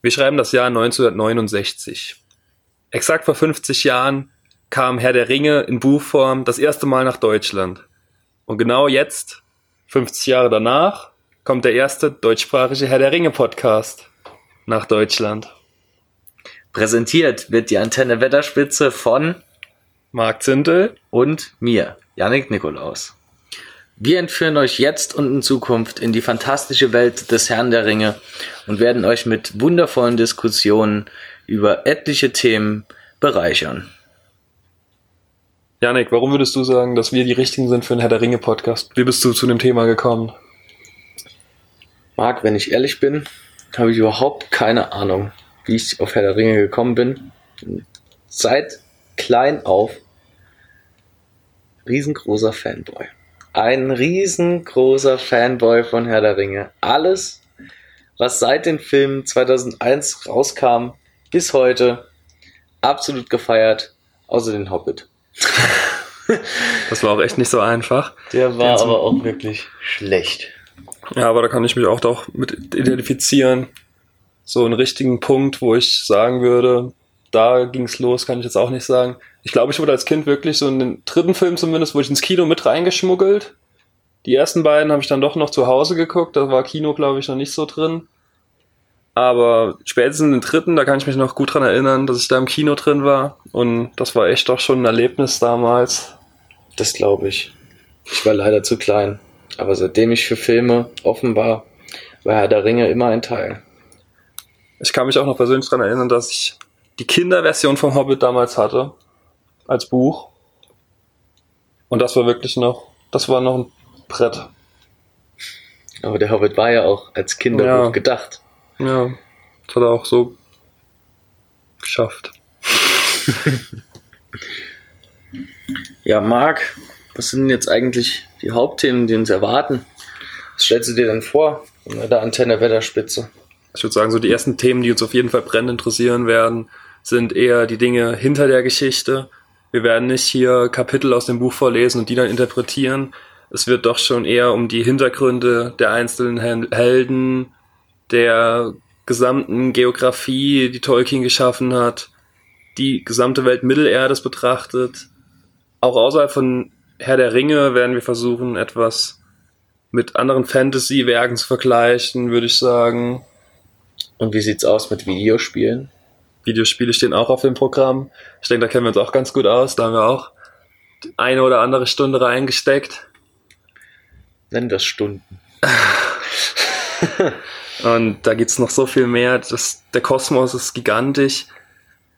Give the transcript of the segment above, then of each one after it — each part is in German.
Wir schreiben das Jahr 1969. Exakt vor 50 Jahren kam Herr der Ringe in Buchform das erste Mal nach Deutschland. Und genau jetzt, 50 Jahre danach, kommt der erste deutschsprachige Herr der Ringe Podcast nach Deutschland. Präsentiert wird die Antenne Wetterspitze von Marc Zintel und mir, Yannick Nikolaus. Wir entführen euch jetzt und in Zukunft in die fantastische Welt des Herrn der Ringe und werden euch mit wundervollen Diskussionen über etliche Themen bereichern. Janik, warum würdest du sagen, dass wir die Richtigen sind für einen Herr der Ringe Podcast? Wie bist du zu dem Thema gekommen? Marc, wenn ich ehrlich bin, habe ich überhaupt keine Ahnung, wie ich auf Herr der Ringe gekommen bin. Seit klein auf riesengroßer Fanboy ein riesengroßer Fanboy von Herr der Ringe. Alles, was seit den Filmen 2001 rauskam, bis heute absolut gefeiert, außer den Hobbit. das war auch echt nicht so einfach. Der war aber auch wirklich schlecht. Ja, aber da kann ich mich auch doch mit identifizieren. So einen richtigen Punkt, wo ich sagen würde, da ging's los, kann ich jetzt auch nicht sagen. Ich glaube, ich wurde als Kind wirklich so in den dritten Film zumindest, wurde ich ins Kino mit reingeschmuggelt. Die ersten beiden habe ich dann doch noch zu Hause geguckt, da war Kino, glaube ich, noch nicht so drin. Aber spätestens in den dritten, da kann ich mich noch gut dran erinnern, dass ich da im Kino drin war. Und das war echt doch schon ein Erlebnis damals. Das glaube ich. Ich war leider zu klein. Aber seitdem ich für Filme offen war, war Herr der Ringe immer ein Teil. Ich kann mich auch noch persönlich dran erinnern, dass ich die Kinderversion vom Hobbit damals hatte. Als Buch. Und das war wirklich noch, das war noch ein Brett. Aber der Hobbit war ja auch als Kinderbuch ja. gedacht. Ja, das hat er auch so geschafft. ja, Marc, was sind jetzt eigentlich die Hauptthemen, die uns erwarten? Was stellst du dir denn vor in der Antenne Wetterspitze? Ich würde sagen, so die ersten Themen, die uns auf jeden Fall brennend interessieren werden, sind eher die Dinge hinter der Geschichte. Wir werden nicht hier Kapitel aus dem Buch vorlesen und die dann interpretieren. Es wird doch schon eher um die Hintergründe der einzelnen Helden, der gesamten Geografie, die Tolkien geschaffen hat, die gesamte Welt Mittelerdes betrachtet. Auch außerhalb von Herr der Ringe werden wir versuchen, etwas mit anderen Fantasy-Werken zu vergleichen, würde ich sagen. Und wie sieht's aus mit Videospielen? Videospiele stehen auch auf dem Programm. Ich denke, da kennen wir uns auch ganz gut aus. Da haben wir auch eine oder andere Stunde reingesteckt. Nennen das Stunden. Und da gibt's noch so viel mehr. Das, der Kosmos ist gigantisch.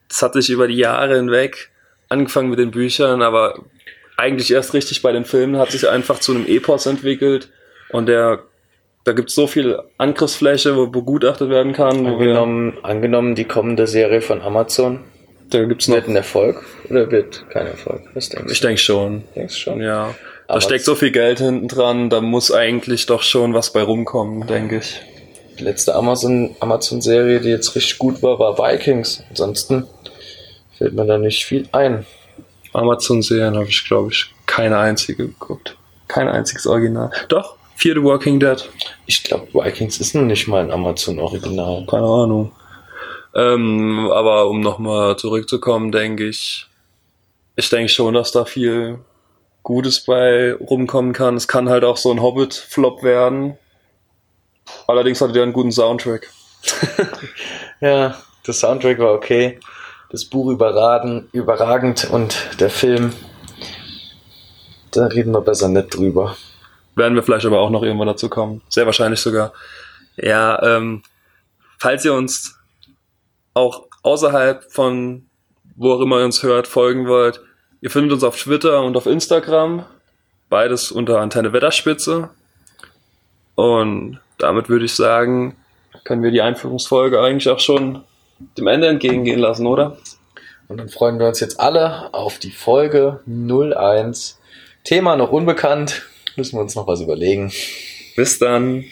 Das hat sich über die Jahre hinweg, angefangen mit den Büchern, aber eigentlich erst richtig bei den Filmen, hat sich einfach zu einem Epos entwickelt. Und der da gibt es so viel Angriffsfläche, wo begutachtet werden kann. Angenommen, angenommen die kommende Serie von Amazon. Da gibt's noch. Wird ein Erfolg oder wird kein Erfolg? Was denkst ich denke schon. Denkst schon? Ja. Da Aber steckt so viel Geld hinten dran, da muss eigentlich doch schon was bei rumkommen, denke ich. Die letzte Amazon, Amazon-Serie, die jetzt richtig gut war, war Vikings. Ansonsten fällt mir da nicht viel ein. Amazon-Serien habe ich, glaube ich, keine einzige geguckt. Kein einziges Original. Doch, Fear the Walking Dead. Ich glaube, Vikings ist noch nicht mal ein Amazon-Original. Keine Ahnung. Ähm, aber um nochmal zurückzukommen, denke ich, ich denke schon, dass da viel Gutes bei rumkommen kann. Es kann halt auch so ein Hobbit-Flop werden. Allerdings hatte der einen guten Soundtrack. ja, der Soundtrack war okay. Das Buch überragend, überragend und der Film, da reden wir besser nicht drüber. Werden wir vielleicht aber auch noch irgendwann dazu kommen. Sehr wahrscheinlich sogar. Ja, ähm, falls ihr uns auch außerhalb von wo auch immer ihr uns hört, folgen wollt, ihr findet uns auf Twitter und auf Instagram. Beides unter Antenne Wetterspitze. Und damit würde ich sagen, können wir die Einführungsfolge eigentlich auch schon dem Ende entgegengehen lassen, oder? Und dann freuen wir uns jetzt alle auf die Folge 01. Thema noch unbekannt. Müssen wir uns noch was überlegen. Bis dann.